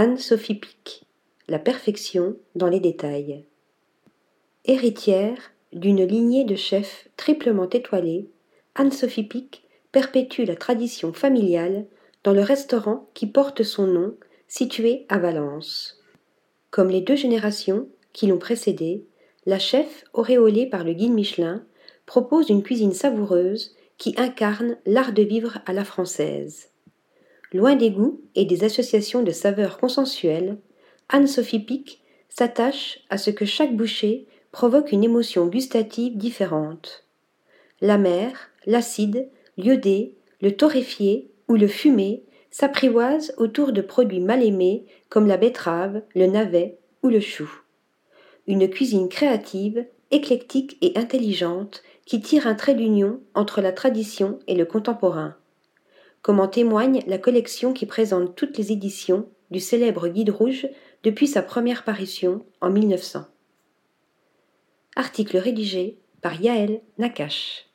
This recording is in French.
Anne-Sophie Pic, La perfection dans les détails. Héritière d'une lignée de chefs triplement étoilés, Anne-Sophie Pic perpétue la tradition familiale dans le restaurant qui porte son nom, situé à Valence. Comme les deux générations qui l'ont précédée, la chef, auréolée par le guide Michelin, propose une cuisine savoureuse qui incarne l'art de vivre à la française. Loin des goûts et des associations de saveurs consensuelles, Anne-Sophie Pic s'attache à ce que chaque bouchée provoque une émotion gustative différente. L'amer, l'acide, l'iodé, le torréfié ou le fumé s'apprivoisent autour de produits mal aimés comme la betterave, le navet ou le chou. Une cuisine créative, éclectique et intelligente qui tire un trait d'union entre la tradition et le contemporain comme témoigne la collection qui présente toutes les éditions du célèbre Guide rouge depuis sa première parution en 1900. Article rédigé par Yaël Nakache.